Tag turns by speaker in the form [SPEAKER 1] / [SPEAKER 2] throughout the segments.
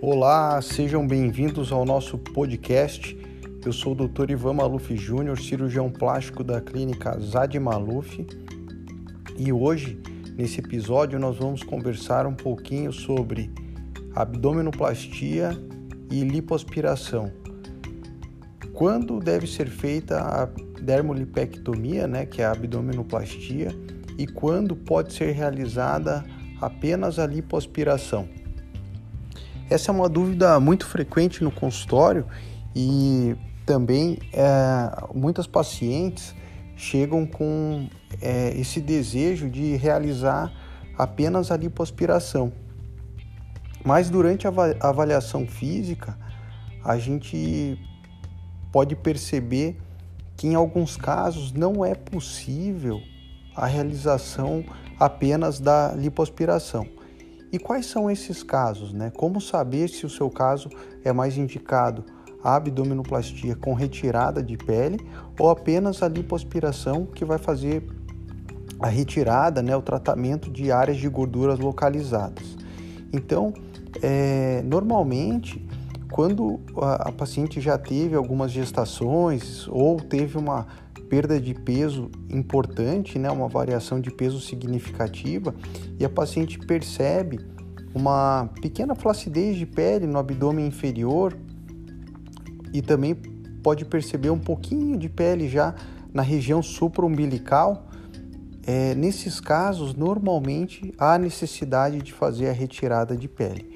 [SPEAKER 1] Olá, sejam bem-vindos ao nosso podcast. Eu sou o Dr. Ivan Maluf Júnior, cirurgião plástico da clínica Zad Maluf. E hoje, nesse episódio, nós vamos conversar um pouquinho sobre abdominoplastia e lipoaspiração. Quando deve ser feita a dermolipectomia, né, que é a abdominoplastia, e quando pode ser realizada apenas a lipoaspiração. Essa é uma dúvida muito frequente no consultório e também é, muitas pacientes chegam com é, esse desejo de realizar apenas a lipoaspiração. Mas durante a avaliação física, a gente pode perceber que em alguns casos não é possível a realização apenas da lipoaspiração. E quais são esses casos? Né? Como saber se o seu caso é mais indicado a abdominoplastia com retirada de pele ou apenas a lipoaspiração que vai fazer a retirada, né, o tratamento de áreas de gorduras localizadas. Então, é, normalmente, quando a, a paciente já teve algumas gestações ou teve uma perda de peso importante, né, uma variação de peso significativa, e a paciente percebe uma pequena flacidez de pele no abdômen inferior e também pode perceber um pouquinho de pele já na região supraumbilical. É, nesses casos, normalmente há necessidade de fazer a retirada de pele.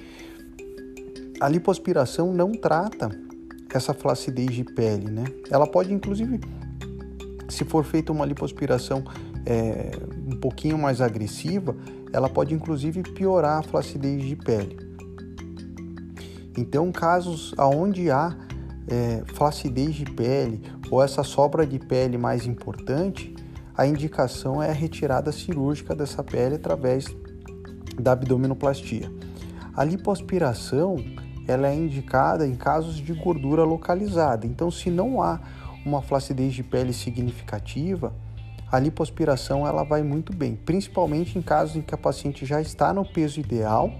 [SPEAKER 1] A lipoaspiração não trata essa flacidez de pele, né? Ela pode inclusive se for feita uma lipoaspiração é, um pouquinho mais agressiva, ela pode inclusive piorar a flacidez de pele. Então, casos onde há é, flacidez de pele ou essa sobra de pele mais importante, a indicação é a retirada cirúrgica dessa pele através da abdominoplastia. A lipoaspiração ela é indicada em casos de gordura localizada. Então, se não há uma flacidez de pele significativa, a lipoaspiração ela vai muito bem, principalmente em casos em que a paciente já está no peso ideal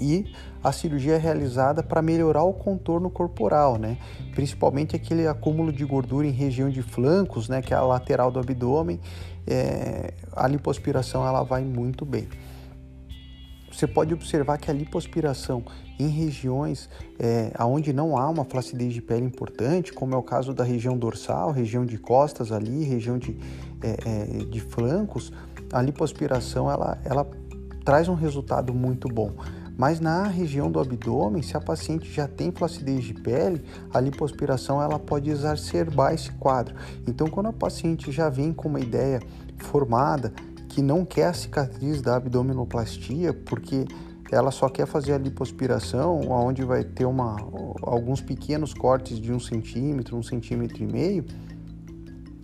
[SPEAKER 1] e a cirurgia é realizada para melhorar o contorno corporal, né? Principalmente aquele acúmulo de gordura em região de flancos, né? Que é a lateral do abdômen. É... a lipoaspiração ela vai muito bem você pode observar que a lipoaspiração em regiões é, onde não há uma flacidez de pele importante, como é o caso da região dorsal, região de costas ali, região de, é, é, de flancos, a lipoaspiração ela, ela traz um resultado muito bom. Mas na região do abdômen, se a paciente já tem flacidez de pele, a lipoaspiração ela pode exacerbar esse quadro. Então, quando a paciente já vem com uma ideia formada que não quer a cicatriz da abdominoplastia porque ela só quer fazer a lipoaspiração, onde vai ter uma, alguns pequenos cortes de um centímetro, um centímetro e meio.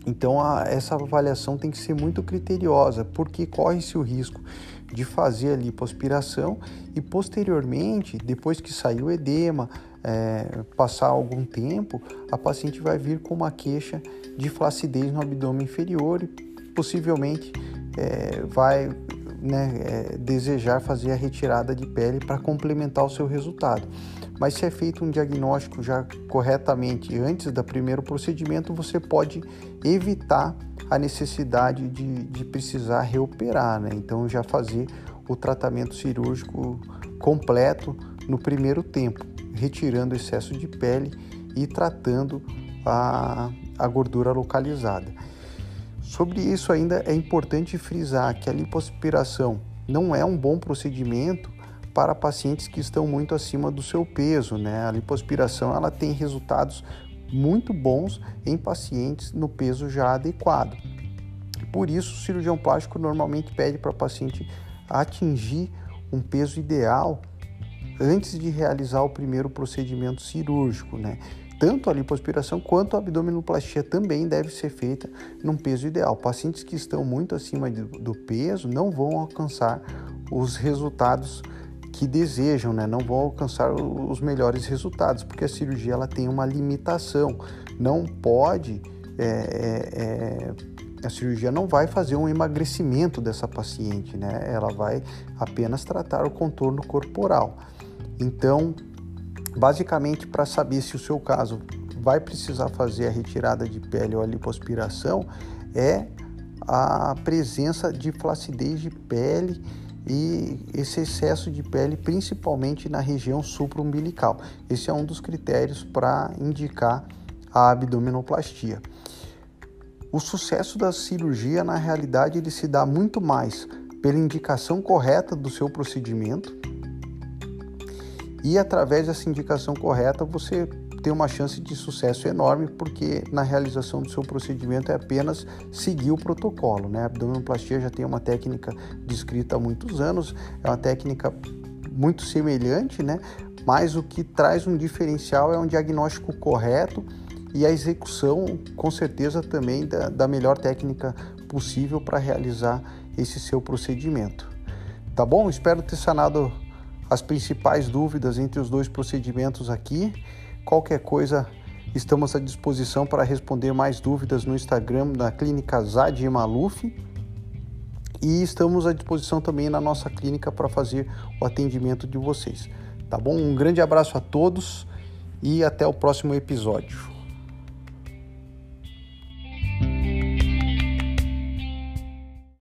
[SPEAKER 1] Então a, essa avaliação tem que ser muito criteriosa, porque corre-se o risco de fazer a lipoaspiração e posteriormente, depois que sair o edema, é, passar algum tempo, a paciente vai vir com uma queixa de flacidez no abdômen inferior e possivelmente é, vai né, é, desejar fazer a retirada de pele para complementar o seu resultado. Mas se é feito um diagnóstico já corretamente antes do primeiro procedimento, você pode evitar a necessidade de, de precisar reoperar, né? Então já fazer o tratamento cirúrgico completo no primeiro tempo, retirando o excesso de pele e tratando a, a gordura localizada. Sobre isso ainda é importante frisar que a lipoaspiração não é um bom procedimento para pacientes que estão muito acima do seu peso, né? A lipoaspiração ela tem resultados muito bons em pacientes no peso já adequado. Por isso, o cirurgião plástico normalmente pede para o paciente atingir um peso ideal antes de realizar o primeiro procedimento cirúrgico, né? Tanto a lipoaspiração quanto a abdominoplastia também deve ser feita num peso ideal. Pacientes que estão muito acima do peso não vão alcançar os resultados que desejam, né? não vão alcançar os melhores resultados, porque a cirurgia ela tem uma limitação. Não pode, é, é, é, a cirurgia não vai fazer um emagrecimento dessa paciente, né? ela vai apenas tratar o contorno corporal. Então, basicamente, para saber se o seu caso vai precisar fazer a retirada de pele ou a lipoaspiração, é a presença de flacidez de pele e esse excesso de pele, principalmente na região supraumbilical. Esse é um dos critérios para indicar a abdominoplastia. O sucesso da cirurgia, na realidade, ele se dá muito mais pela indicação correta do seu procedimento e através dessa indicação correta você tem uma chance de sucesso enorme, porque na realização do seu procedimento é apenas seguir o protocolo. Né? A abdominoplastia já tem uma técnica descrita há muitos anos, é uma técnica muito semelhante, né? mas o que traz um diferencial é um diagnóstico correto e a execução, com certeza, também da, da melhor técnica possível para realizar esse seu procedimento. Tá bom? Espero ter sanado as principais dúvidas entre os dois procedimentos aqui. Qualquer coisa, estamos à disposição para responder mais dúvidas no Instagram da Clínica Zad Maluf. E estamos à disposição também na nossa clínica para fazer o atendimento de vocês. Tá bom? Um grande abraço a todos e até o próximo episódio.